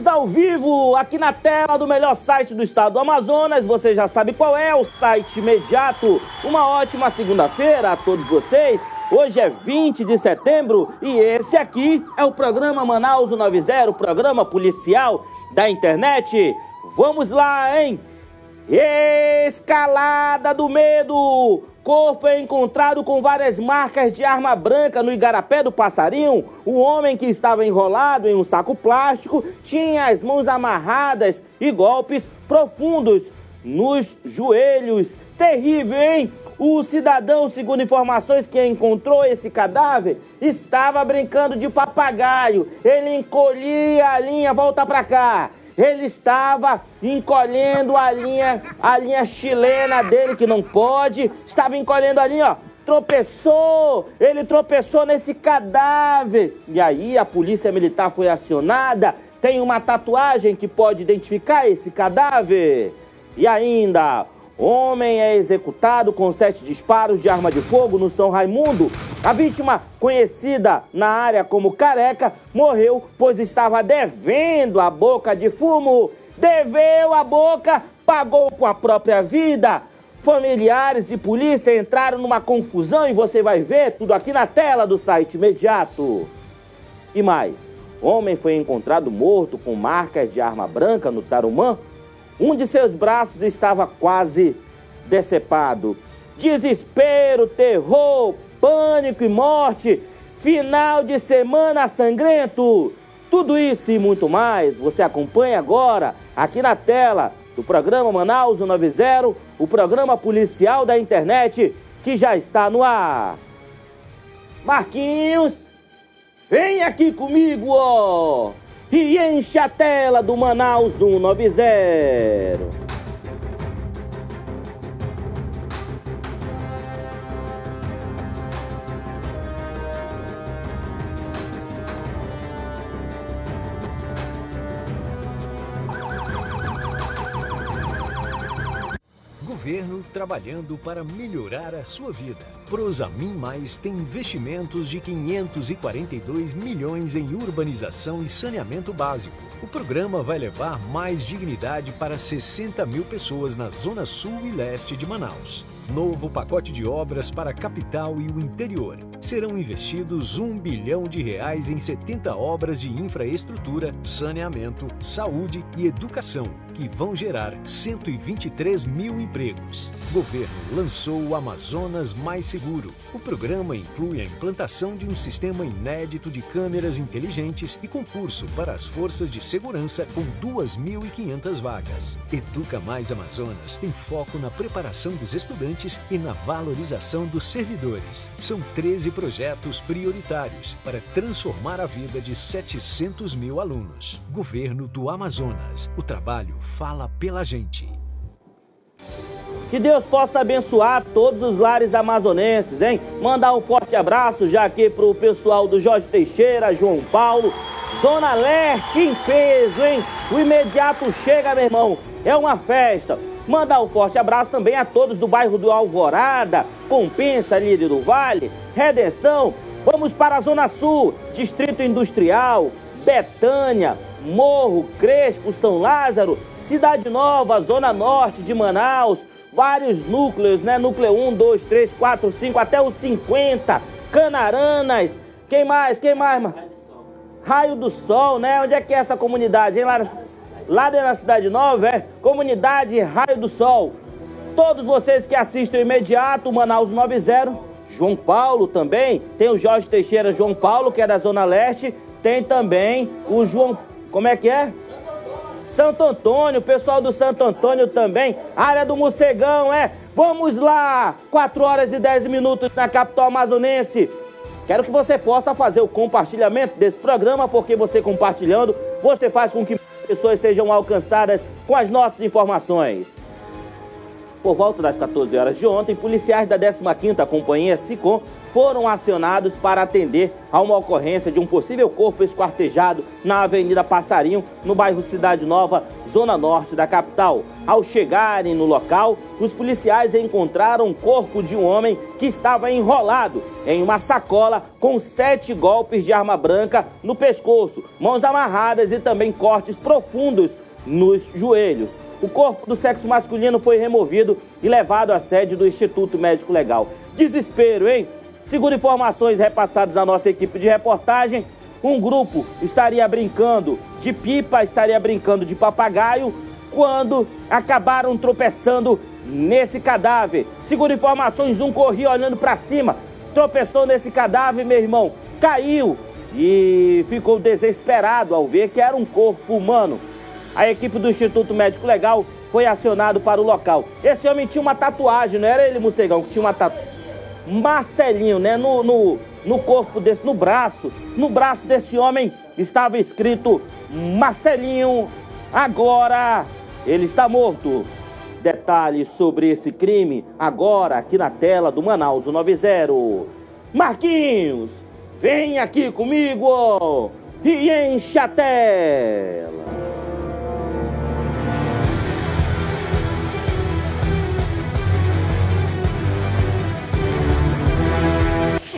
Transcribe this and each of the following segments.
Estamos ao vivo aqui na tela do melhor site do estado do Amazonas. Você já sabe qual é o site imediato. Uma ótima segunda-feira a todos vocês. Hoje é 20 de setembro e esse aqui é o programa Manaus 90, o programa policial da internet. Vamos lá, hein? Escalada do medo! Corpo é encontrado com várias marcas de arma branca no igarapé do passarinho. O homem que estava enrolado em um saco plástico tinha as mãos amarradas e golpes profundos nos joelhos. Terrível, hein? O cidadão, segundo informações que encontrou esse cadáver, estava brincando de papagaio. Ele encolhia a linha, volta pra cá. Ele estava encolhendo a linha, a linha chilena dele, que não pode. Estava encolhendo a linha, ó. Tropeçou, ele tropeçou nesse cadáver. E aí a polícia militar foi acionada. Tem uma tatuagem que pode identificar esse cadáver. E ainda, Homem é executado com sete disparos de arma de fogo no São Raimundo. A vítima, conhecida na área como Careca, morreu pois estava devendo a boca de fumo. Deveu a boca, pagou com a própria vida. Familiares e polícia entraram numa confusão e você vai ver tudo aqui na tela do site imediato. E mais, homem foi encontrado morto com marcas de arma branca no Tarumã um de seus braços estava quase decepado. Desespero, terror, pânico e morte. Final de semana sangrento. Tudo isso e muito mais você acompanha agora aqui na tela do programa Manaus 90, o programa policial da internet que já está no ar. Marquinhos, vem aqui comigo, ó e enche a tela do Manaus 190. Governo trabalhando para melhorar a sua vida. Prosamin Mais tem investimentos de 542 milhões em urbanização e saneamento básico. O programa vai levar mais dignidade para 60 mil pessoas na zona sul e leste de Manaus. Novo pacote de obras para a capital e o interior. Serão investidos um bilhão de reais em 70 obras de infraestrutura, saneamento, saúde e educação, que vão gerar 123 mil empregos. Governo lançou o Amazonas Mais Seguro. O programa inclui a implantação de um sistema inédito de câmeras inteligentes e concurso para as forças de segurança com 2.500 vagas. Educa Mais Amazonas tem foco na preparação dos estudantes e na valorização dos servidores. São 13 projetos prioritários para transformar a vida de 700 mil alunos. Governo do Amazonas. O trabalho fala pela gente. Que Deus possa abençoar todos os lares amazonenses, hein? Mandar um forte abraço já aqui pro pessoal do Jorge Teixeira, João Paulo, Zona Leste em peso, hein? O imediato chega, meu irmão. É uma festa. Mandar um forte abraço também a todos do bairro do Alvorada, Compensa, Líder do Vale, Redenção. Vamos para a Zona Sul, Distrito Industrial, Betânia, Morro, Crespo, São Lázaro, Cidade Nova, Zona Norte de Manaus, vários núcleos, né? Núcleo 1, 2, 3, 4, 5, até os 50, Canaranas. Quem mais? Quem mais, mano? Raio do Sol, né? Onde é que é essa comunidade, hein? Lá, lá dentro da Cidade Nova, é? Comunidade Raio do Sol. Todos vocês que assistem imediato, Manaus 90, João Paulo também, tem o Jorge Teixeira João Paulo, que é da Zona Leste, tem também o João como é que é? Santo Antônio, pessoal do Santo Antônio também, área do Mocegão, é? Vamos lá! 4 horas e 10 minutos na capital amazonense. Quero que você possa fazer o compartilhamento desse programa, porque você compartilhando, você faz com que pessoas sejam alcançadas com as nossas informações. Por volta das 14 horas de ontem, policiais da 15ª Companhia SICOM foram acionados para atender a uma ocorrência de um possível corpo esquartejado na Avenida Passarinho, no bairro Cidade Nova, zona norte da capital. Ao chegarem no local, os policiais encontraram o corpo de um homem que estava enrolado em uma sacola com sete golpes de arma branca no pescoço, mãos amarradas e também cortes profundos nos joelhos. O corpo do sexo masculino foi removido e levado à sede do Instituto Médico Legal. Desespero, hein? Segundo informações repassadas à nossa equipe de reportagem, um grupo estaria brincando de pipa, estaria brincando de papagaio, quando acabaram tropeçando nesse cadáver. Segundo informações, um corria olhando para cima, tropeçou nesse cadáver, meu irmão, caiu e ficou desesperado ao ver que era um corpo humano. A equipe do Instituto Médico Legal foi acionado para o local. Esse homem tinha uma tatuagem, não era ele, Mocegão, que tinha uma tatuagem? Marcelinho, né? No, no, no corpo desse, no braço, no braço desse homem estava escrito Marcelinho, agora ele está morto. Detalhes sobre esse crime agora aqui na tela do Manaus 90. Marquinhos, vem aqui comigo e enche a tela.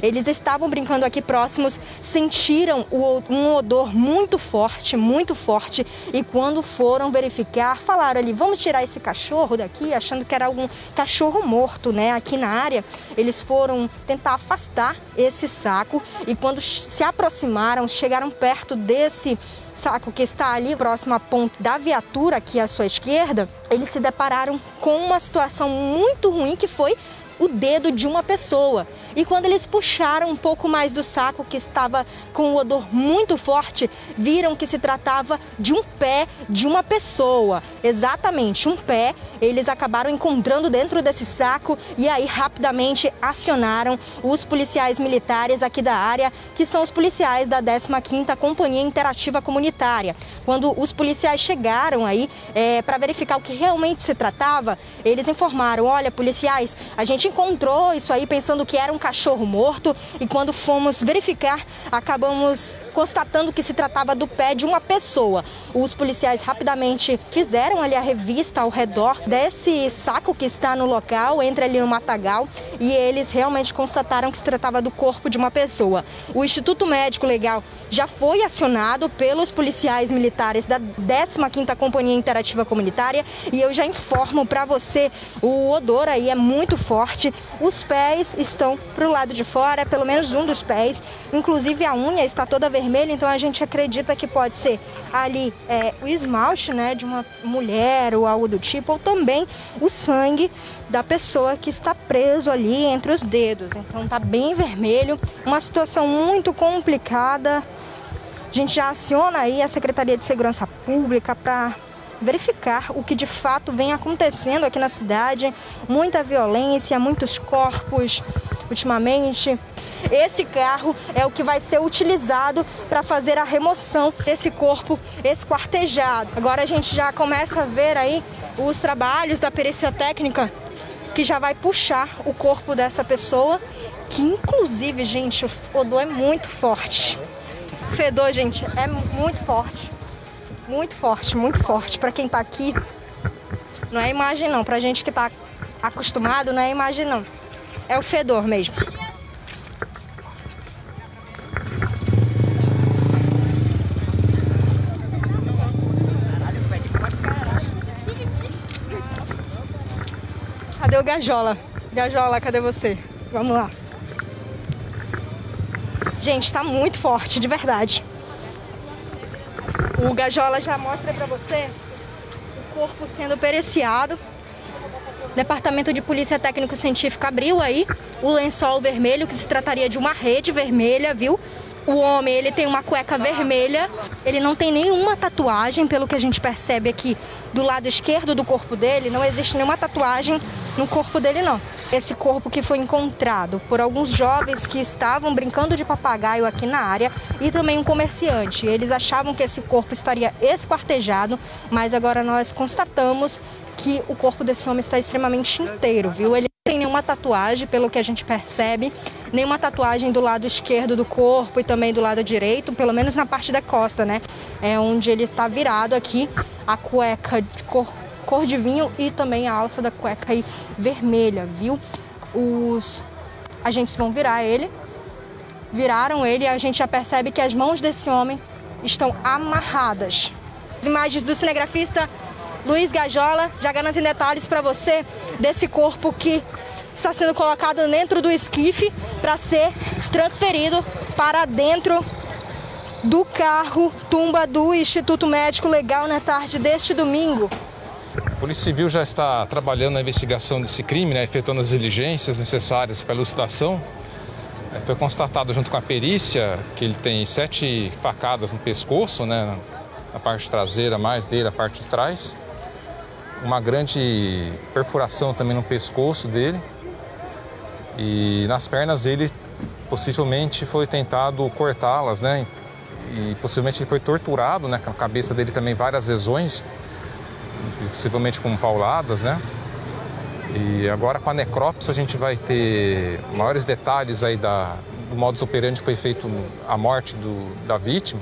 Eles estavam brincando aqui próximos, sentiram um odor muito forte, muito forte, e quando foram verificar, falaram ali, vamos tirar esse cachorro daqui, achando que era algum cachorro morto, né, aqui na área. Eles foram tentar afastar esse saco e quando se aproximaram, chegaram perto desse saco que está ali próximo à ponte da viatura aqui à sua esquerda, eles se depararam com uma situação muito ruim que foi o dedo de uma pessoa. E quando eles puxaram um pouco mais do saco, que estava com o odor muito forte, viram que se tratava de um pé de uma pessoa. Exatamente, um pé. Eles acabaram encontrando dentro desse saco e aí rapidamente acionaram os policiais militares aqui da área, que são os policiais da 15ª Companhia Interativa Comunitária. Quando os policiais chegaram aí é, para verificar o que realmente se tratava, eles informaram, olha, policiais, a gente encontrou isso aí pensando que era um cachorro morto e quando fomos verificar, acabamos constatando que se tratava do pé de uma pessoa. Os policiais rapidamente fizeram ali a revista ao redor desse saco que está no local, entre ali no matagal, e eles realmente constataram que se tratava do corpo de uma pessoa. O Instituto Médico Legal já foi acionado pelos policiais militares da 15ª Companhia Interativa Comunitária e eu já informo para você, o odor aí é muito forte. Os pés estão para o lado de fora, pelo menos um dos pés, inclusive a unha está toda vermelha, então a gente acredita que pode ser ali é, o esmalte né, de uma mulher ou algo do tipo, ou também o sangue da pessoa que está preso ali entre os dedos. Então tá bem vermelho, uma situação muito complicada. A gente já aciona aí a Secretaria de Segurança Pública para verificar o que de fato vem acontecendo aqui na cidade. Muita violência, muitos corpos ultimamente. Esse carro é o que vai ser utilizado para fazer a remoção desse corpo esquartejado. Agora a gente já começa a ver aí os trabalhos da perícia técnica que já vai puxar o corpo dessa pessoa, que inclusive, gente, o odor é muito forte. O fedor, gente, é muito forte. Muito forte, muito forte. Para quem tá aqui, não é imagem não. Pra gente que tá acostumado, não é imagem não. É o fedor mesmo. Cadê o Gajola? Gajola, cadê você? Vamos lá. Gente, tá muito forte, de verdade. O Gajola já mostra para você o corpo sendo periciado. Departamento de Polícia Técnico Científica abriu aí o lençol vermelho, que se trataria de uma rede vermelha, viu? O homem, ele tem uma cueca vermelha, ele não tem nenhuma tatuagem, pelo que a gente percebe aqui do lado esquerdo do corpo dele, não existe nenhuma tatuagem no corpo dele não esse corpo que foi encontrado por alguns jovens que estavam brincando de papagaio aqui na área e também um comerciante. Eles achavam que esse corpo estaria esquartejado, mas agora nós constatamos que o corpo desse homem está extremamente inteiro, viu? Ele não tem nenhuma tatuagem, pelo que a gente percebe, nenhuma tatuagem do lado esquerdo do corpo e também do lado direito, pelo menos na parte da costa, né? É onde ele está virado aqui, a cueca de cor, cor de vinho e também a alça da cueca aí vermelha, viu? Os agentes vão virar ele, viraram ele e a gente já percebe que as mãos desse homem estão amarradas. As imagens do cinegrafista Luiz Gajola já garantem detalhes para você desse corpo que está sendo colocado dentro do esquife para ser transferido para dentro do carro tumba do Instituto Médico Legal na tarde deste domingo. A Polícia Civil já está trabalhando na investigação desse crime, né, efetuando as diligências necessárias para a elucidação. É, foi constatado junto com a perícia que ele tem sete facadas no pescoço, né, na parte traseira mais dele, a parte de trás. Uma grande perfuração também no pescoço dele. E nas pernas dele, possivelmente foi tentado cortá-las, né? E possivelmente ele foi torturado, né? Com a cabeça dele também várias lesões, possivelmente com pauladas, né? E agora com a necrópsia a gente vai ter maiores detalhes aí da, do modus operandi que foi feito a morte do, da vítima,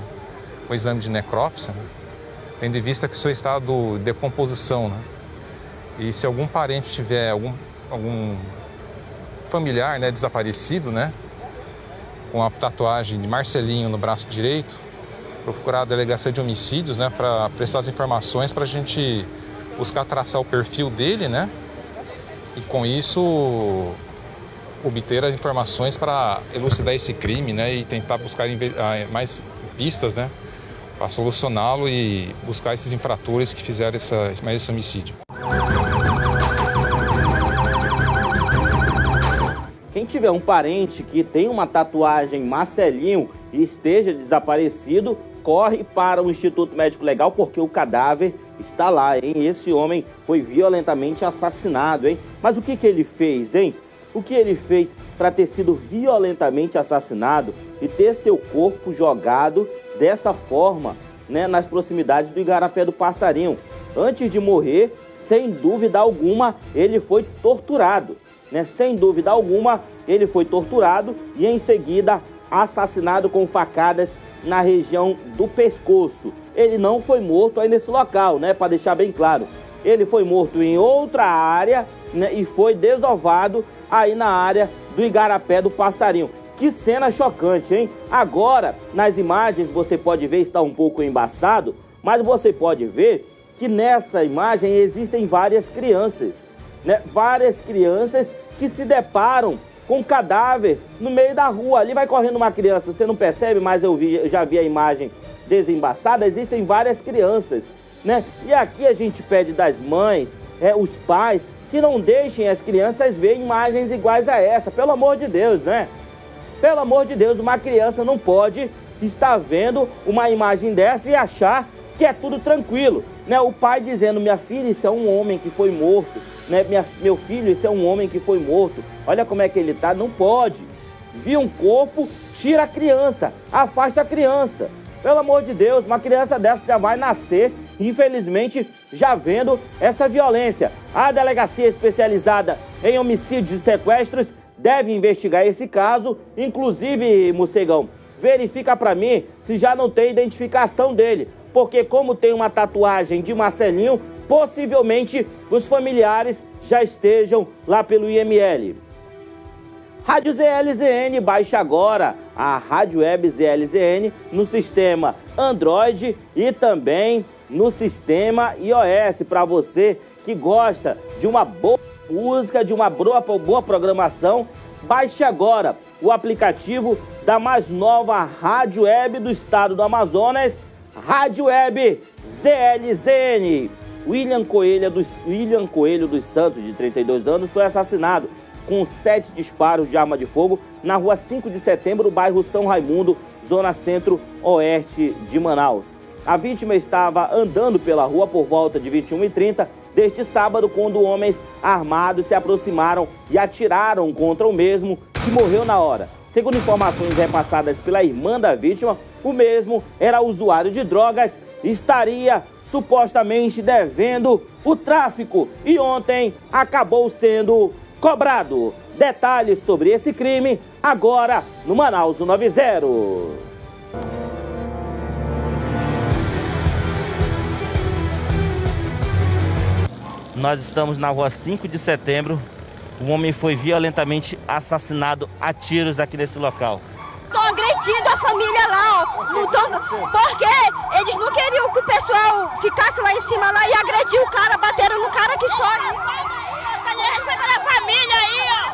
o exame de necrópsia, né? Tendo em vista que seu estado de decomposição, né? E se algum parente tiver algum, algum familiar né, desaparecido, né, com a tatuagem de Marcelinho no braço direito, procurar a delegacia de homicídios né, para prestar as informações para a gente buscar traçar o perfil dele, né? E com isso obter as informações para elucidar esse crime, né? E tentar buscar ah, mais pistas, né? Para solucioná-lo e buscar esses infratores que fizeram essa, esse homicídio. Quem tiver um parente que tem uma tatuagem Marcelinho e esteja desaparecido, corre para o Instituto Médico Legal porque o cadáver está lá, hein? Esse homem foi violentamente assassinado, hein? Mas o que, que ele fez, hein? O que ele fez para ter sido violentamente assassinado e ter seu corpo jogado dessa forma, né, nas proximidades do Igarapé do Passarinho? Antes de morrer, sem dúvida alguma, ele foi torturado né? Sem dúvida alguma, ele foi torturado e em seguida assassinado com facadas na região do pescoço. Ele não foi morto aí nesse local, né? Para deixar bem claro. Ele foi morto em outra área né? e foi desovado aí na área do Igarapé do Passarinho. Que cena chocante, hein? Agora, nas imagens você pode ver, está um pouco embaçado, mas você pode ver que nessa imagem existem várias crianças né, várias crianças que se deparam com um cadáver no meio da rua. Ali vai correndo uma criança, você não percebe, mas eu, vi, já vi a imagem desembaçada. Existem várias crianças, né? E aqui a gente pede das mães, é, os pais, que não deixem as crianças ver imagens iguais a essa. Pelo amor de Deus, né? Pelo amor de Deus, uma criança não pode estar vendo uma imagem dessa e achar que é tudo tranquilo. Né? O pai dizendo, minha filha, isso é um homem que foi morto né, minha, meu filho, esse é um homem que foi morto, olha como é que ele está, não pode. Vi um corpo, tira a criança, afasta a criança. Pelo amor de Deus, uma criança dessa já vai nascer, infelizmente, já vendo essa violência. A delegacia especializada em homicídios e sequestros deve investigar esse caso, inclusive, Mocegão, verifica para mim se já não tem identificação dele, porque como tem uma tatuagem de Marcelinho, possivelmente os familiares já estejam lá pelo IML. Rádio ZLZN, baixe agora a Rádio Web ZLZN no sistema Android e também no sistema iOS para você que gosta de uma boa música, de uma boa, boa programação. Baixe agora o aplicativo da mais nova Rádio Web do estado do Amazonas, Rádio Web ZLZN. William Coelho, dos, William Coelho dos Santos, de 32 anos, foi assassinado com sete disparos de arma de fogo na rua 5 de setembro, bairro São Raimundo, zona centro-oeste de Manaus. A vítima estava andando pela rua por volta de 21h30 deste sábado, quando homens armados se aproximaram e atiraram contra o mesmo, que morreu na hora. Segundo informações repassadas pela irmã da vítima, o mesmo era usuário de drogas e estaria supostamente devendo o tráfico e ontem acabou sendo cobrado. Detalhes sobre esse crime agora no Manaus 90. Nós estamos na rua 5 de setembro. Um homem foi violentamente assassinado a tiros aqui nesse local. Tô agredindo a família lá, ó. Mudando. Porque eles não queriam que o pessoal ficasse lá em cima lá e agrediu o cara, bateram no cara que só. A família aí, ó.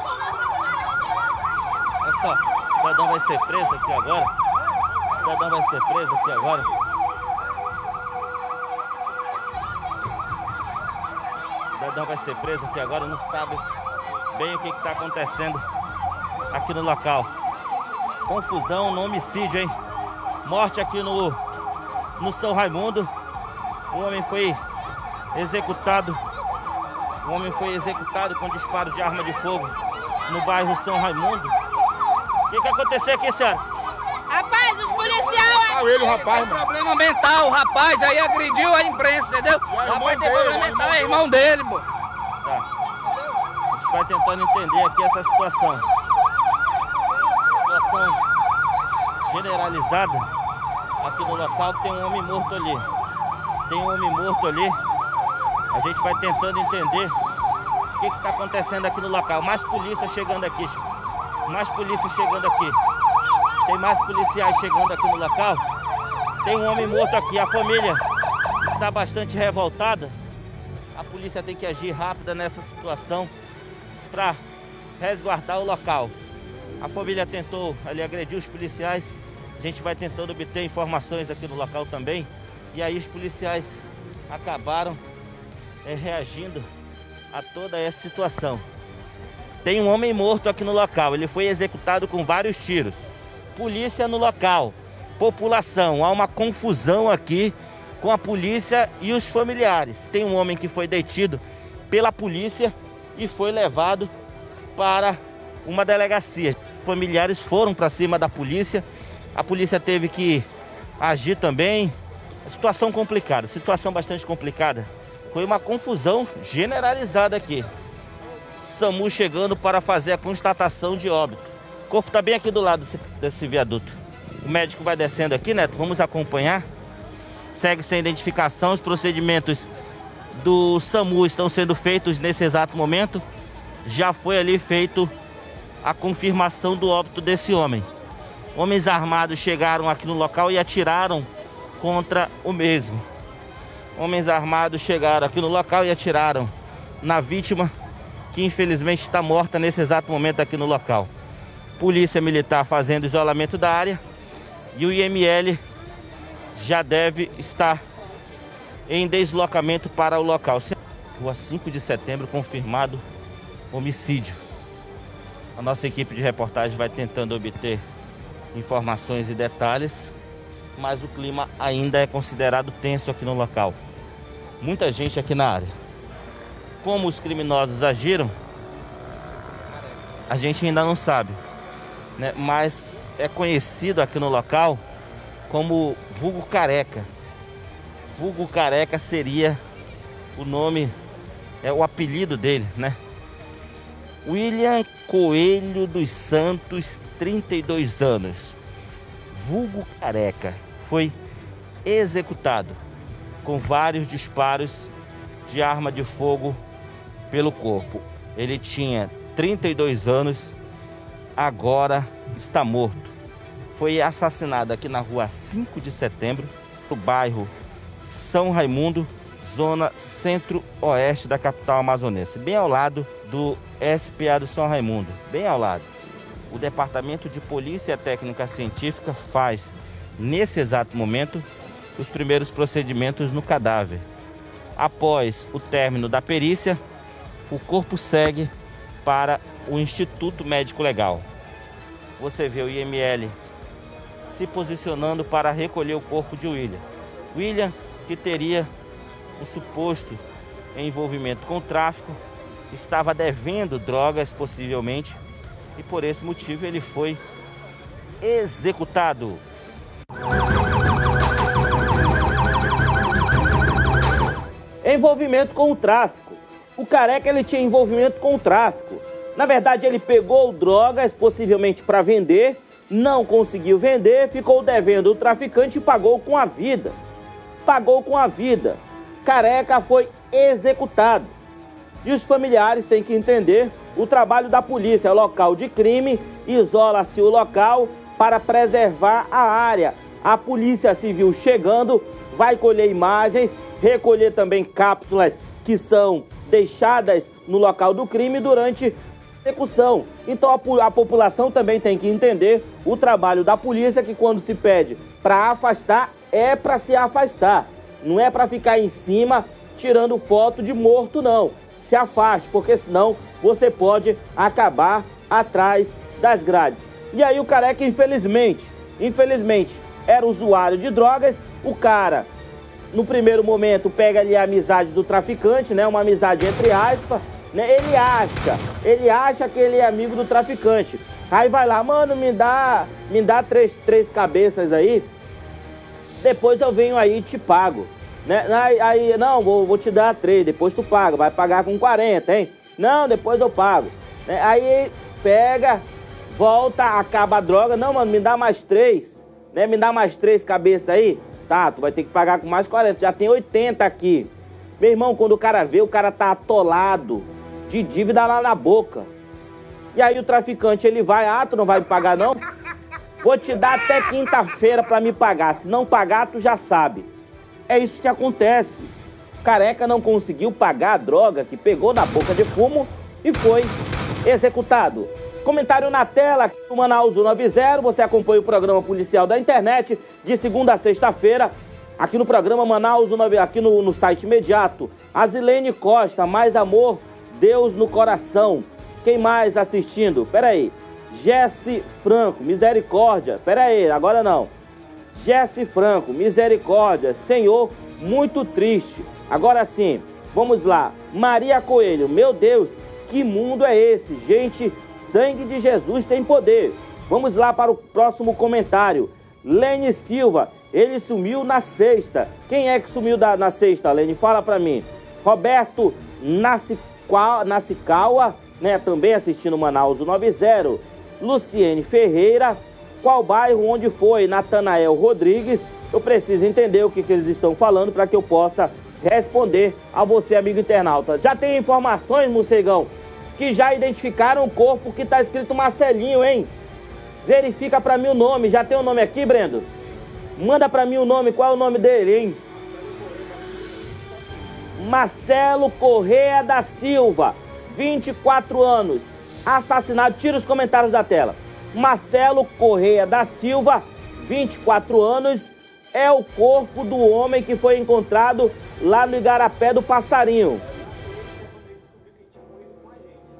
Olha só, o cidadão vai ser preso aqui agora. O cidadão vai ser preso aqui agora. Cidadão vai ser preso aqui agora, não sabe bem o que está acontecendo aqui no local. Confusão no homicídio, hein? Morte aqui no, no São Raimundo. O homem foi executado. O homem foi executado com disparo de arma de fogo no bairro São Raimundo. O que, que aconteceu aqui, senhora? Ele, o rapaz, Tem problema mental, o rapaz aí agrediu a imprensa, entendeu? O rapaz tem problema mental, é irmão dele, pô. Tá. A gente vai tentando entender aqui essa situação. Situação generalizada aqui no local tem um homem morto ali. Tem um homem morto ali. A gente vai tentando entender o que está acontecendo aqui no local. Mais polícia chegando aqui. Mais polícia chegando aqui. Tem mais policiais chegando aqui no local. Tem um homem morto aqui. A família está bastante revoltada. A polícia tem que agir rápida nessa situação para resguardar o local. A família tentou ali agredir os policiais. A gente vai tentando obter informações aqui no local também. E aí os policiais acabaram é, reagindo a toda essa situação. Tem um homem morto aqui no local. Ele foi executado com vários tiros. Polícia no local. População. Há uma confusão aqui com a polícia e os familiares. Tem um homem que foi detido pela polícia e foi levado para uma delegacia. Familiares foram para cima da polícia. A polícia teve que agir também. Situação complicada, situação bastante complicada. Foi uma confusão generalizada aqui. SAMU chegando para fazer a constatação de óbito. O corpo está bem aqui do lado desse, viaduto. O médico vai descendo aqui, Neto. Vamos acompanhar. Segue sem identificação. Os procedimentos do SAMU estão sendo feitos nesse exato momento. Já foi ali feito a confirmação do óbito desse homem. Homens armados chegaram aqui no local e atiraram contra o mesmo. Homens armados chegaram aqui no local e atiraram na vítima, que infelizmente está morta nesse exato momento aqui no local. Polícia Militar fazendo isolamento da área e o IML já deve estar em deslocamento para o local. Rua 5 de setembro, confirmado homicídio. A nossa equipe de reportagem vai tentando obter informações e detalhes, mas o clima ainda é considerado tenso aqui no local. Muita gente aqui na área. Como os criminosos agiram, a gente ainda não sabe, né? mas é conhecido aqui no local como vulgo careca. Vulgo careca seria o nome, é o apelido dele, né? William Coelho dos Santos, 32 anos, vulgo careca, foi executado com vários disparos de arma de fogo pelo corpo. Ele tinha 32 anos, agora está morto. Foi assassinado aqui na rua 5 de setembro, no bairro São Raimundo, zona centro-oeste da capital amazonense, bem ao lado do SPA do São Raimundo, bem ao lado. O Departamento de Polícia Técnica Científica faz, nesse exato momento, os primeiros procedimentos no cadáver. Após o término da perícia, o corpo segue para o Instituto Médico Legal. Você vê o IML se posicionando para recolher o corpo de William. William, que teria um suposto envolvimento com o tráfico, estava devendo drogas possivelmente e por esse motivo ele foi executado. envolvimento com o tráfico. O careca ele tinha envolvimento com o tráfico. Na verdade, ele pegou drogas, possivelmente para vender, não conseguiu vender, ficou devendo o traficante e pagou com a vida. Pagou com a vida. Careca foi executado. E os familiares têm que entender o trabalho da polícia. É local de crime, isola-se o local para preservar a área. A polícia civil chegando vai colher imagens, recolher também cápsulas que são deixadas no local do crime durante execução. Então a, a população também tem que entender o trabalho da polícia que quando se pede para afastar é para se afastar, não é para ficar em cima tirando foto de morto não. Se afaste, porque senão você pode acabar atrás das grades. E aí o careca, infelizmente, infelizmente, era usuário de drogas, o cara no primeiro momento pega ali a amizade do traficante, né? Uma amizade entre aspas, né? Ele acha, ele acha que ele é amigo do traficante. Aí vai lá, mano, me dá, me dá três, três cabeças aí. Depois eu venho aí e te pago. Né? Aí, aí não, vou, vou te dar três, depois tu paga, vai pagar com 40, hein? Não, depois eu pago. Né? Aí pega, volta, acaba a droga. Não, mano, me dá mais três. Né? Me dá mais três cabeças aí. Tá, tu vai ter que pagar com mais 40. Já tem 80 aqui. Meu irmão, quando o cara vê, o cara tá atolado de dívida lá na boca. E aí o traficante, ele vai, ah, tu não vai me pagar não? Vou te dar até quinta-feira para me pagar. Se não pagar, tu já sabe. É isso que acontece. Careca não conseguiu pagar a droga que pegou na boca de fumo e foi executado. Comentário na tela do Manaus 190. Você acompanha o programa policial da internet de segunda a sexta-feira. Aqui no programa Manaus, aqui no, no site imediato. Azilene Costa, mais amor, Deus no coração. Quem mais assistindo? Pera aí. Jesse Franco, misericórdia. Pera aí, agora não. Jesse Franco, misericórdia. Senhor, muito triste. Agora sim, vamos lá. Maria Coelho, meu Deus, que mundo é esse? Gente sangue de Jesus tem poder. Vamos lá para o próximo comentário. Lene Silva, ele sumiu na sexta. Quem é que sumiu da, na sexta, Lene? Fala para mim. Roberto Nacicaua, né, também assistindo Manaus 90. Luciene Ferreira, qual bairro, onde foi? Natanael Rodrigues. Eu preciso entender o que, que eles estão falando para que eu possa responder a você, amigo internauta. Já tem informações, Mocegão, que já identificaram o corpo que está escrito Marcelinho, hein? Verifica para mim o nome. Já tem o nome aqui, Brendo? Manda para mim o nome. Qual é o nome dele, hein? Marcelo Correa da Silva, 24 anos, assassinado. Tira os comentários da tela. Marcelo Correa da Silva, 24 anos, é o corpo do homem que foi encontrado lá no Igarapé do Passarinho.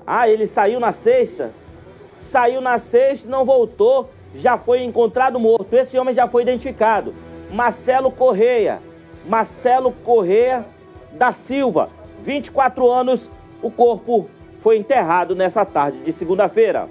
Ah, ele saiu na sexta? Saiu na sexta, não voltou, já foi encontrado morto. Esse homem já foi identificado. Marcelo Correia. Marcelo Correia da Silva, 24 anos. O corpo foi enterrado nessa tarde de segunda-feira.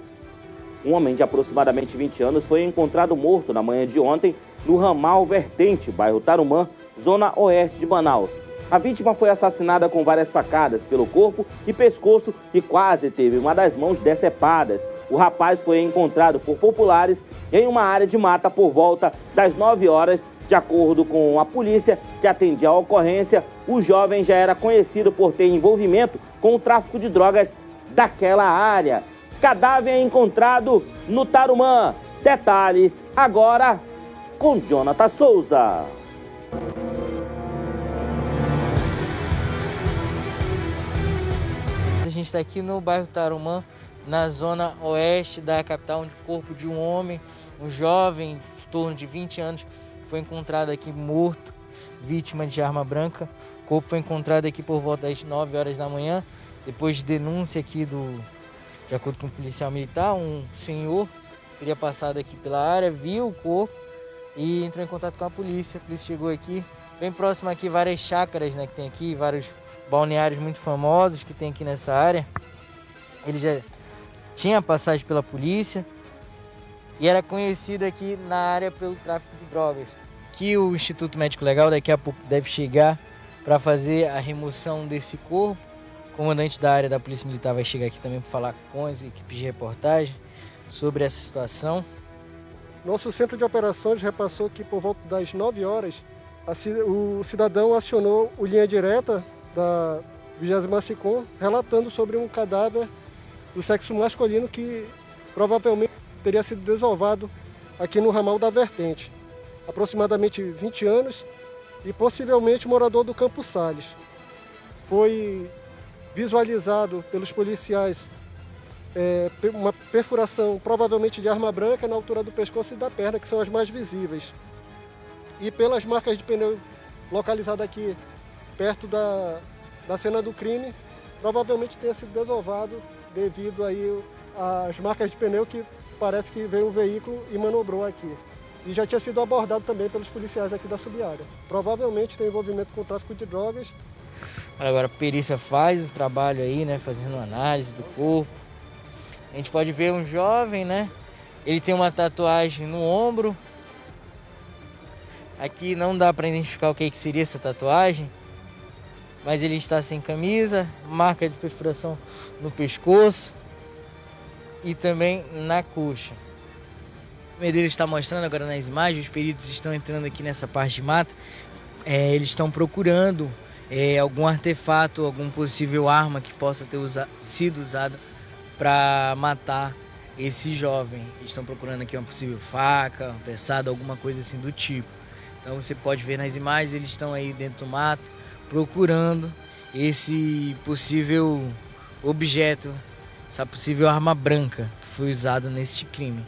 Um homem de aproximadamente 20 anos foi encontrado morto na manhã de ontem no ramal Vertente, bairro Tarumã, zona oeste de Manaus. A vítima foi assassinada com várias facadas pelo corpo e pescoço e quase teve uma das mãos decepadas. O rapaz foi encontrado por populares em uma área de mata por volta das 9 horas. De acordo com a polícia que atendia a ocorrência, o jovem já era conhecido por ter envolvimento com o tráfico de drogas daquela área. Cadáver encontrado no Tarumã. Detalhes agora com Jonathan Souza. gente está aqui no bairro Tarumã, na zona oeste da capital, onde o corpo de um homem, um jovem, em torno de 20 anos, foi encontrado aqui morto, vítima de arma branca. O corpo foi encontrado aqui por volta das 9 horas da manhã, depois de denúncia aqui do, de acordo com o policial militar, um senhor teria passado aqui pela área, viu o corpo e entrou em contato com a polícia. A polícia chegou aqui, bem próximo aqui várias chácaras, né, que tem aqui, vários balneários muito famosos que tem aqui nessa área. Ele já tinha passagem pela polícia e era conhecido aqui na área pelo tráfico de drogas. Que o Instituto Médico Legal daqui a pouco deve chegar para fazer a remoção desse corpo. O comandante da área da Polícia Militar vai chegar aqui também para falar com as equipes de reportagem sobre essa situação. Nosso centro de operações repassou que por volta das 9 horas o cidadão acionou o linha direta da 20 SICOM relatando sobre um cadáver do sexo masculino que provavelmente teria sido desovado aqui no ramal da Vertente. Aproximadamente 20 anos e possivelmente morador do Campo Sales. Foi visualizado pelos policiais é, uma perfuração provavelmente de arma branca na altura do pescoço e da perna, que são as mais visíveis. E pelas marcas de pneu localizadas aqui perto da, da cena do crime, provavelmente tenha sido desovado devido aí às marcas de pneu que parece que veio um veículo e manobrou aqui. E já tinha sido abordado também pelos policiais aqui da subárea. Provavelmente tem envolvimento com o tráfico de drogas. Agora a perícia faz o trabalho aí, né, fazendo análise do corpo, a gente pode ver um jovem, né? Ele tem uma tatuagem no ombro. Aqui não dá para identificar o que, que seria essa tatuagem, mas ele está sem camisa, marca de perfuração no pescoço e também na coxa. O Medeiros está mostrando agora nas imagens, os peritos estão entrando aqui nessa parte de mata, é, eles estão procurando é, algum artefato, algum possível arma que possa ter usa sido usada para matar esse jovem. Eles estão procurando aqui uma possível faca, um teçado, alguma coisa assim do tipo. Então você pode ver nas imagens, eles estão aí dentro do mato procurando esse possível objeto, essa possível arma branca que foi usada neste crime.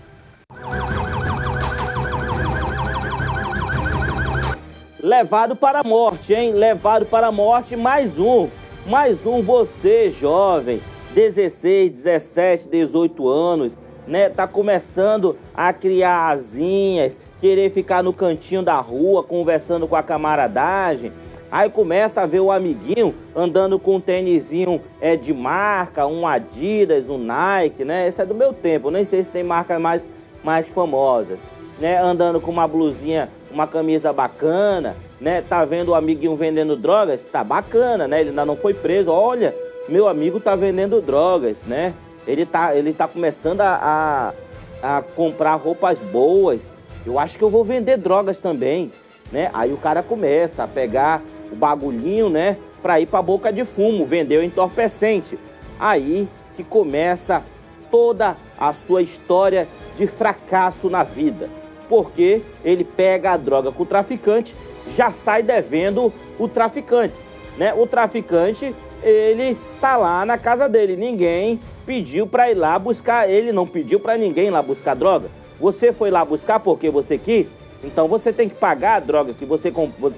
Levado para a morte, hein? Levado para a morte, mais um. Mais um, você, jovem 16, 17, 18 anos, né? Tá começando a criar asinhas, querer ficar no cantinho da rua conversando com a camaradagem. Aí começa a ver o amiguinho andando com um tênisinho é, de marca, um Adidas, um Nike, né? Esse é do meu tempo, nem sei se tem marcas mais, mais famosas. Né? Andando com uma blusinha, uma camisa bacana, né? Tá vendo o amiguinho vendendo drogas? Tá bacana, né? Ele ainda não foi preso. Olha, meu amigo tá vendendo drogas, né? Ele tá, ele tá começando a, a, a comprar roupas boas. Eu acho que eu vou vender drogas também, né? Aí o cara começa a pegar o bagulhinho, né? Pra ir pra boca de fumo, vender o entorpecente. Aí que começa toda a sua história de fracasso na vida. Porque ele pega a droga com o traficante, já sai devendo o traficante, né? O traficante ele tá lá na casa dele. Ninguém pediu para ir lá buscar, ele não pediu para ninguém ir lá buscar droga. Você foi lá buscar porque você quis, então você tem que pagar a droga que você,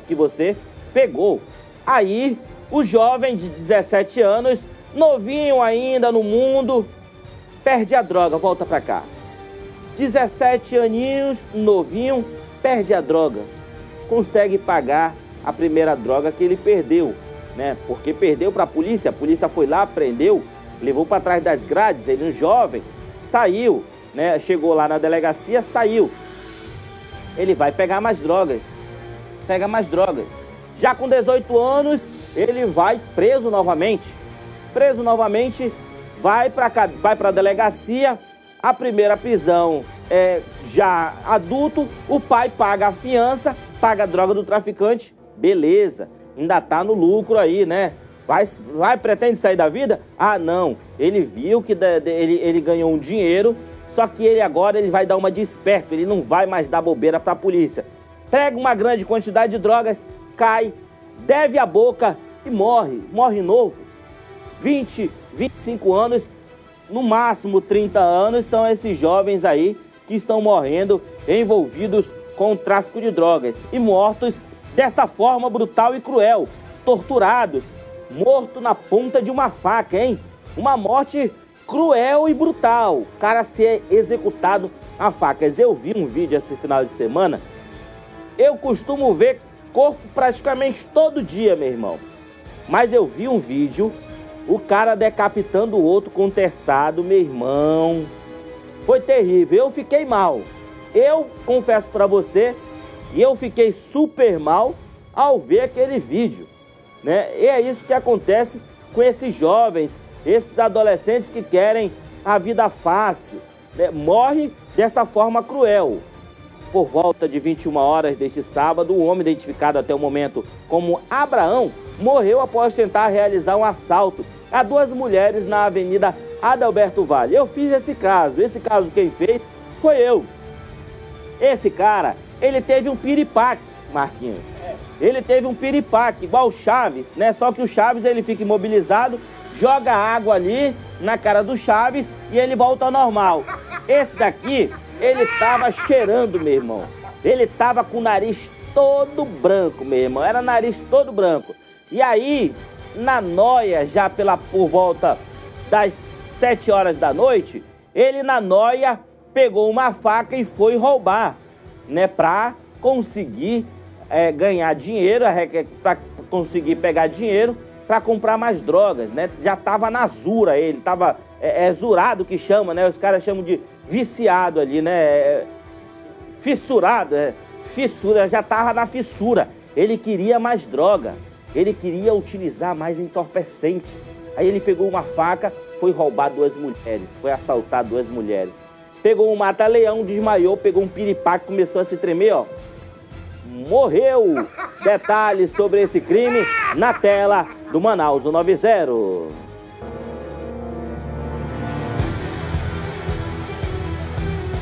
que você pegou. Aí, o jovem de 17 anos, novinho ainda no mundo, perde a droga, volta pra cá. 17 aninhos, novinho, perde a droga. Consegue pagar a primeira droga que ele perdeu né? Porque perdeu para a polícia, a polícia foi lá, prendeu, levou para trás das grades, ele um jovem, saiu, né? Chegou lá na delegacia, saiu. Ele vai pegar mais drogas. Pega mais drogas. Já com 18 anos, ele vai preso novamente. Preso novamente, vai para vai a delegacia. A primeira prisão é já adulto, o pai paga a fiança, paga a droga do traficante, beleza ainda tá no lucro aí, né? Vai, vai, pretende sair da vida? Ah, não. Ele viu que de, de, ele, ele ganhou um dinheiro, só que ele agora ele vai dar uma de esperto, ele não vai mais dar bobeira para a polícia. Pega uma grande quantidade de drogas, cai, deve a boca e morre, morre novo. 20, 25 anos, no máximo 30 anos, são esses jovens aí que estão morrendo envolvidos com o tráfico de drogas e mortos dessa forma brutal e cruel, torturados, morto na ponta de uma faca, hein? Uma morte cruel e brutal. O cara ser executado a facas. Eu vi um vídeo esse final de semana. Eu costumo ver corpo praticamente todo dia, meu irmão. Mas eu vi um vídeo, o cara decapitando o outro com teçado, meu irmão. Foi terrível. Eu fiquei mal. Eu confesso para você e eu fiquei super mal ao ver aquele vídeo. Né? E é isso que acontece com esses jovens, esses adolescentes que querem a vida fácil. Né? Morre dessa forma cruel. Por volta de 21 horas deste sábado, o homem identificado até o momento como Abraão morreu após tentar realizar um assalto a duas mulheres na Avenida Adalberto Vale. Eu fiz esse caso. Esse caso quem fez foi eu. Esse cara, ele teve um piripaque, Marquinhos. Ele teve um piripaque, igual o Chaves, né? Só que o Chaves ele fica imobilizado, joga água ali na cara do Chaves e ele volta ao normal. Esse daqui, ele tava cheirando, meu irmão. Ele tava com o nariz todo branco, meu irmão. Era nariz todo branco. E aí, na noia, já pela por volta das sete horas da noite, ele na noia pegou uma faca e foi roubar, né, pra conseguir é, ganhar dinheiro, para conseguir pegar dinheiro para comprar mais drogas, né? Já tava na zura ele, tava é, é zurado que chama, né? Os caras chamam de viciado ali, né? Fissurado, é, fissura, já tava na fissura. Ele queria mais droga, ele queria utilizar mais entorpecente. Aí ele pegou uma faca, foi roubar duas mulheres, foi assaltar duas mulheres. Pegou um mata-leão, desmaiou, pegou um piripaque, começou a se tremer, ó morreu. Detalhes sobre esse crime na tela do Manaus 90.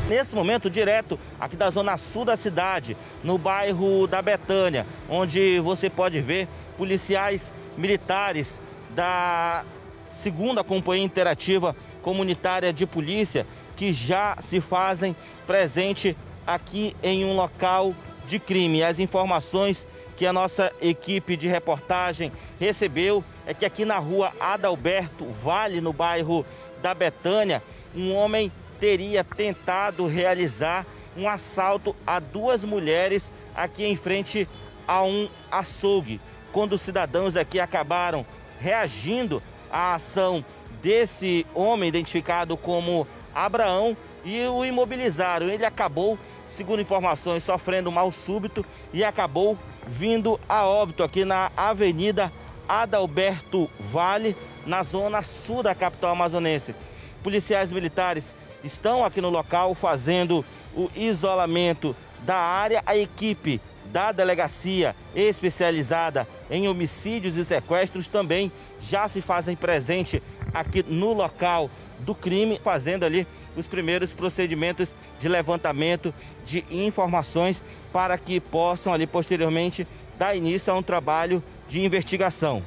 Nesse momento, direto aqui da zona sul da cidade, no bairro da Betânia, onde você pode ver policiais militares da segunda Companhia Interativa Comunitária de Polícia que já se fazem presente aqui em um local de crime. As informações que a nossa equipe de reportagem recebeu é que aqui na rua Adalberto Vale, no bairro da Betânia, um homem teria tentado realizar um assalto a duas mulheres aqui em frente a um açougue. Quando os cidadãos aqui acabaram reagindo à ação desse homem identificado como Abraão e o imobilizaram. Ele acabou segundo informações, sofrendo mal súbito e acabou vindo a óbito aqui na Avenida Adalberto Vale, na zona sul da capital amazonense. Policiais militares estão aqui no local fazendo o isolamento da área. A equipe da delegacia especializada em homicídios e sequestros também já se fazem presente aqui no local do crime, fazendo ali os primeiros procedimentos de levantamento de informações para que possam ali posteriormente dar início a um trabalho de investigação.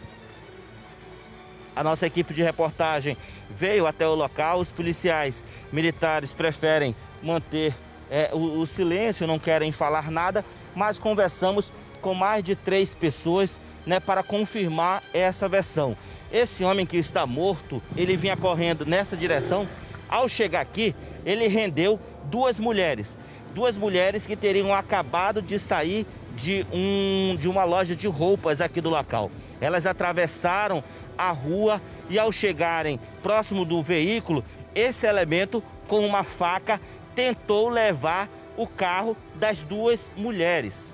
A nossa equipe de reportagem veio até o local, os policiais militares preferem manter é, o, o silêncio, não querem falar nada, mas conversamos com mais de três pessoas né, para confirmar essa versão. Esse homem que está morto, ele vinha correndo nessa direção ao chegar aqui, ele rendeu duas mulheres. Duas mulheres que teriam acabado de sair de, um, de uma loja de roupas aqui do local. Elas atravessaram a rua e ao chegarem próximo do veículo, esse elemento com uma faca tentou levar o carro das duas mulheres.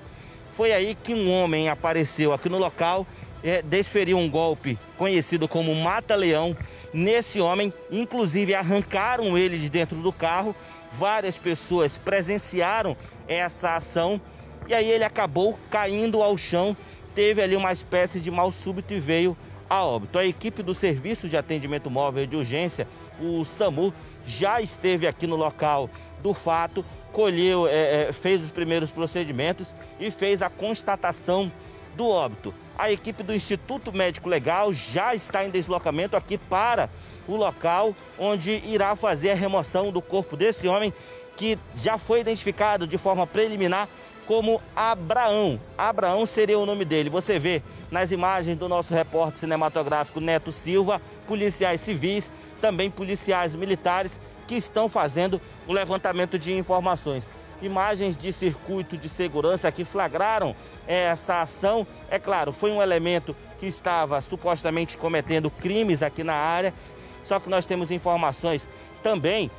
Foi aí que um homem apareceu aqui no local, é, desferiu um golpe conhecido como mata-leão nesse homem, inclusive arrancaram ele de dentro do carro. Várias pessoas presenciaram essa ação e aí ele acabou caindo ao chão, teve ali uma espécie de mal súbito e veio a óbito. A equipe do Serviço de Atendimento Móvel de Urgência, o SAMU, já esteve aqui no local do fato, colheu, é, é fez os primeiros procedimentos e fez a constatação do óbito. A equipe do Instituto Médico Legal já está em deslocamento aqui para o local onde irá fazer a remoção do corpo desse homem que já foi identificado de forma preliminar como Abraão. Abraão seria o nome dele. Você vê nas imagens do nosso repórter cinematográfico Neto Silva, policiais civis, também policiais militares que estão fazendo o levantamento de informações. Imagens de circuito de segurança que flagraram essa ação. É claro, foi um elemento que estava supostamente cometendo crimes aqui na área, só que nós temos informações também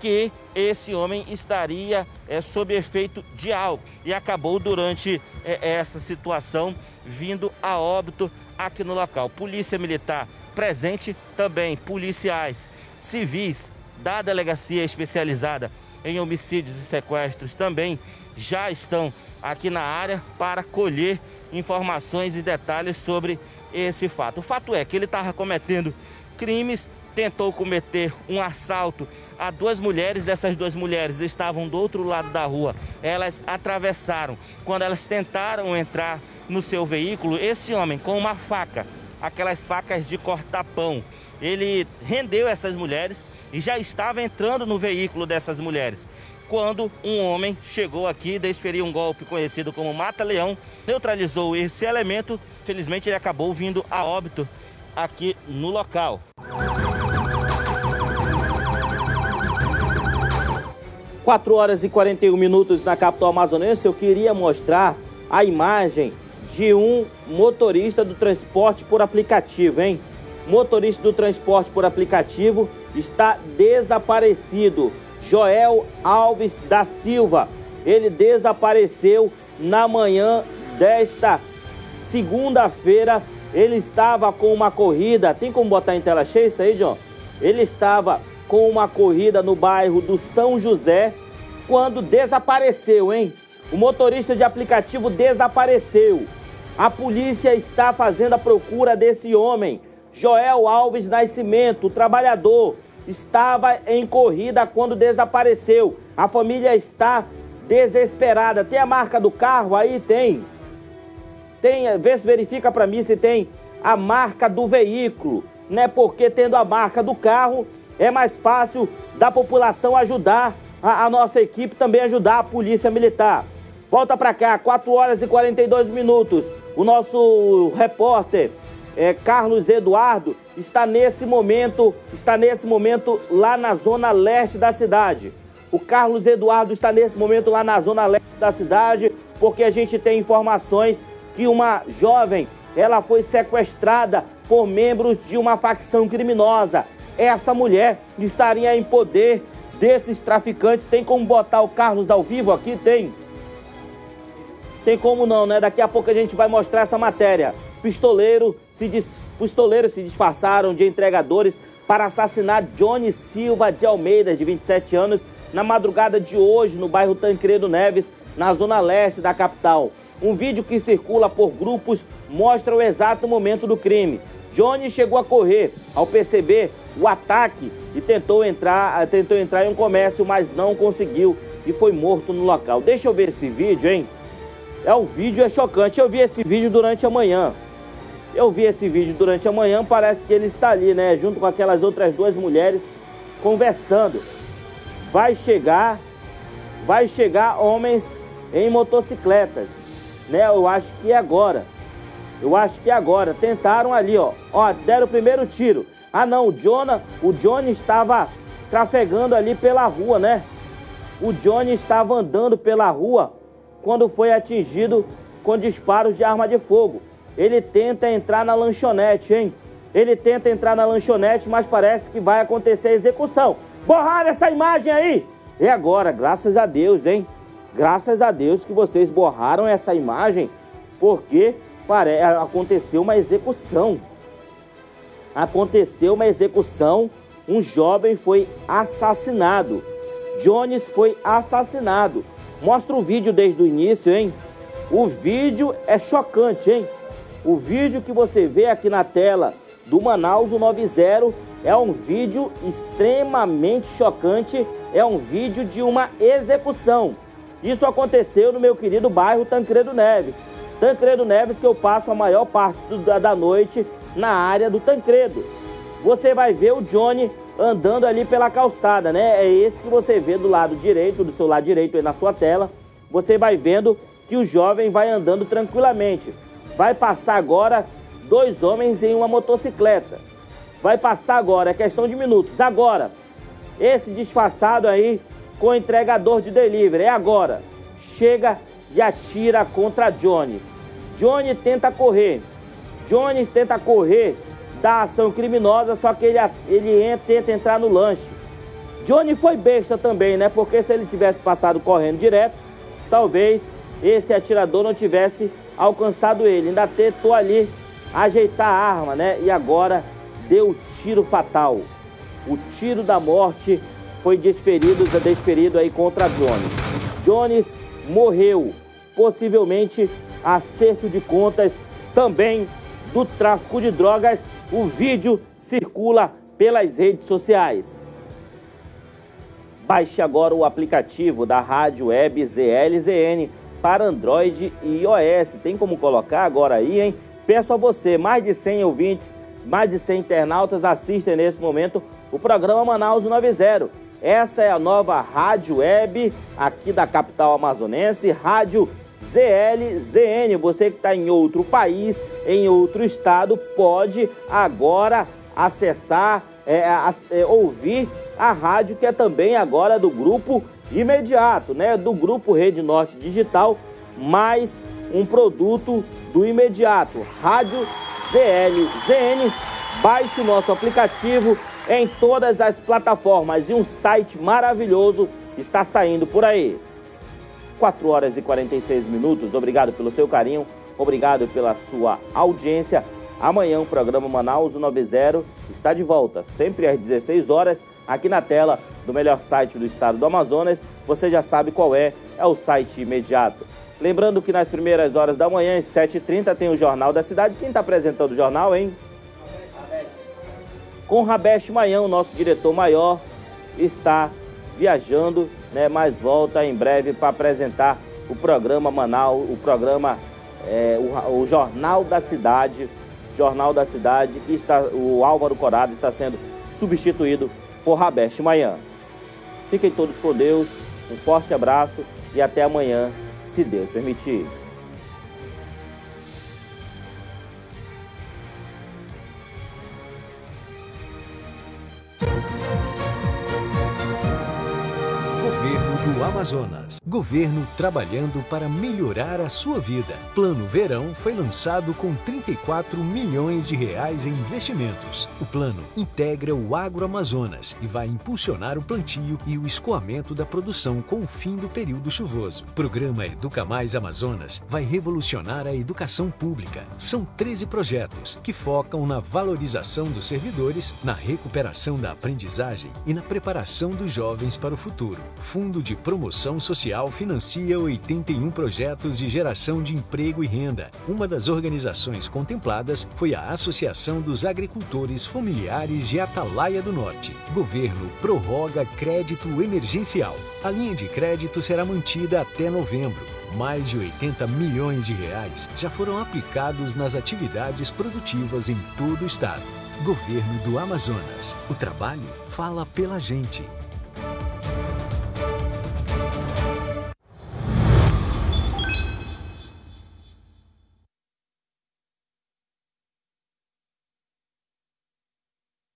que esse homem estaria é, sob efeito de álcool e acabou durante é, essa situação vindo a óbito aqui no local. Polícia Militar presente, também policiais civis da delegacia especializada em homicídios e sequestros também já estão aqui na área para colher informações e detalhes sobre esse fato. O fato é que ele estava cometendo crimes, tentou cometer um assalto a duas mulheres. Essas duas mulheres estavam do outro lado da rua. Elas atravessaram. Quando elas tentaram entrar no seu veículo, esse homem com uma faca, aquelas facas de cortar pão, ele rendeu essas mulheres e já estava entrando no veículo dessas mulheres. Quando um homem chegou aqui, desferiu um golpe conhecido como Mata-Leão, neutralizou esse elemento. Felizmente, ele acabou vindo a óbito aqui no local. 4 horas e 41 minutos na capital amazonense, eu queria mostrar a imagem de um motorista do transporte por aplicativo, hein? Motorista do transporte por aplicativo está desaparecido. Joel Alves da Silva, ele desapareceu na manhã desta segunda-feira. Ele estava com uma corrida, tem como botar em tela cheia isso aí, John? Ele estava com uma corrida no bairro do São José quando desapareceu, hein? O motorista de aplicativo desapareceu. A polícia está fazendo a procura desse homem. Joel Alves Nascimento, trabalhador, estava em corrida quando desapareceu. A família está desesperada. Tem a marca do carro aí? Tem. Tem, vê se verifica para mim se tem a marca do veículo, né? Porque tendo a marca do carro, é mais fácil da população ajudar a, a nossa equipe também ajudar a polícia militar. Volta para cá, 4 horas e 42 minutos. O nosso repórter é, Carlos Eduardo está nesse momento, está nesse momento lá na zona leste da cidade. O Carlos Eduardo está nesse momento lá na zona leste da cidade, porque a gente tem informações que uma jovem, ela foi sequestrada por membros de uma facção criminosa essa mulher estaria em poder desses traficantes. Tem como botar o Carlos ao vivo aqui? Tem. Tem como não, né? Daqui a pouco a gente vai mostrar essa matéria. Pistoleiro se dis... Pistoleiros se disfarçaram de entregadores para assassinar Johnny Silva de Almeida, de 27 anos, na madrugada de hoje, no bairro Tancredo Neves, na zona leste da capital. Um vídeo que circula por grupos mostra o exato momento do crime. Johnny chegou a correr ao perceber o ataque e tentou entrar, tentou entrar em um comércio, mas não conseguiu e foi morto no local. Deixa eu ver esse vídeo, hein? É o vídeo é chocante. Eu vi esse vídeo durante a manhã. Eu vi esse vídeo durante a manhã, parece que ele está ali, né, junto com aquelas outras duas mulheres conversando. Vai chegar, vai chegar homens em motocicletas, né? Eu acho que é agora. Eu acho que é agora. Tentaram ali, ó. Ó, deram o primeiro tiro. Ah, não, o o Johnny estava trafegando ali pela rua, né? O Johnny estava andando pela rua quando foi atingido com disparos de arma de fogo. Ele tenta entrar na lanchonete, hein? Ele tenta entrar na lanchonete, mas parece que vai acontecer a execução. Borraram essa imagem aí! E agora, graças a Deus, hein? Graças a Deus que vocês borraram essa imagem, porque aconteceu uma execução aconteceu uma execução, um jovem foi assassinado. Jones foi assassinado. Mostra o vídeo desde o início, hein? O vídeo é chocante, hein? O vídeo que você vê aqui na tela do Manaus 90 é um vídeo extremamente chocante, é um vídeo de uma execução. Isso aconteceu no meu querido bairro Tancredo Neves. Tancredo Neves que eu passo a maior parte da noite na área do Tancredo. Você vai ver o Johnny andando ali pela calçada, né? É esse que você vê do lado direito, do seu lado direito aí na sua tela. Você vai vendo que o jovem vai andando tranquilamente. Vai passar agora dois homens em uma motocicleta. Vai passar agora, é questão de minutos. Agora, esse disfarçado aí com o entregador de delivery. É agora. Chega e atira contra Johnny. Johnny tenta correr. Jones tenta correr da ação criminosa, só que ele, ele tenta entrar no lanche. Johnny foi besta também, né? Porque se ele tivesse passado correndo direto, talvez esse atirador não tivesse alcançado ele. Ainda tentou ali ajeitar a arma, né? E agora deu tiro fatal. O tiro da morte foi desferido, desferido aí contra Jones. Jones morreu, possivelmente acerto de contas também do tráfico de drogas. O vídeo circula pelas redes sociais. Baixe agora o aplicativo da Rádio Web ZLZN para Android e iOS. Tem como colocar agora aí, hein? Peço a você, mais de 100 ouvintes, mais de 100 internautas assistem nesse momento o programa Manaus 90. Essa é a nova rádio web aqui da capital amazonense, Rádio ZLZN. Você que está em outro país, em outro estado, pode agora acessar, é, é, ouvir a rádio que é também agora do grupo imediato, né? Do grupo Rede Norte Digital, mais um produto do imediato, Rádio ZLZN. Baixe o nosso aplicativo em todas as plataformas e um site maravilhoso está saindo por aí. 4 horas e 46 minutos. Obrigado pelo seu carinho, obrigado pela sua audiência. Amanhã o programa Manaus 90 está de volta, sempre às 16 horas, aqui na tela do melhor site do estado do Amazonas. Você já sabe qual é, é o site imediato. Lembrando que nas primeiras horas da manhã, às 7h30, tem o Jornal da Cidade. Quem está apresentando o jornal, hein? Com Rabesh Manhã, o nosso diretor maior, está viajando, né, mas volta em breve para apresentar o programa Manaus, o programa, é, o, o, Jornal da Cidade, Jornal da Cidade, que está, o Álvaro Corado está sendo substituído por Rabesh Manhã. Fiquem todos com Deus, um forte abraço e até amanhã, se Deus permitir. Amazonas. Governo trabalhando para melhorar a sua vida. Plano Verão foi lançado com 34 milhões de reais em investimentos. O plano integra o agroamazonas e vai impulsionar o plantio e o escoamento da produção com o fim do período chuvoso. O programa Educa Mais Amazonas vai revolucionar a educação pública. São 13 projetos que focam na valorização dos servidores, na recuperação da aprendizagem e na preparação dos jovens para o futuro. Fundo de de Promoção Social financia 81 projetos de geração de emprego e renda. Uma das organizações contempladas foi a Associação dos Agricultores Familiares de Atalaia do Norte. Governo prorroga crédito emergencial. A linha de crédito será mantida até novembro. Mais de 80 milhões de reais já foram aplicados nas atividades produtivas em todo o estado. Governo do Amazonas. O trabalho fala pela gente.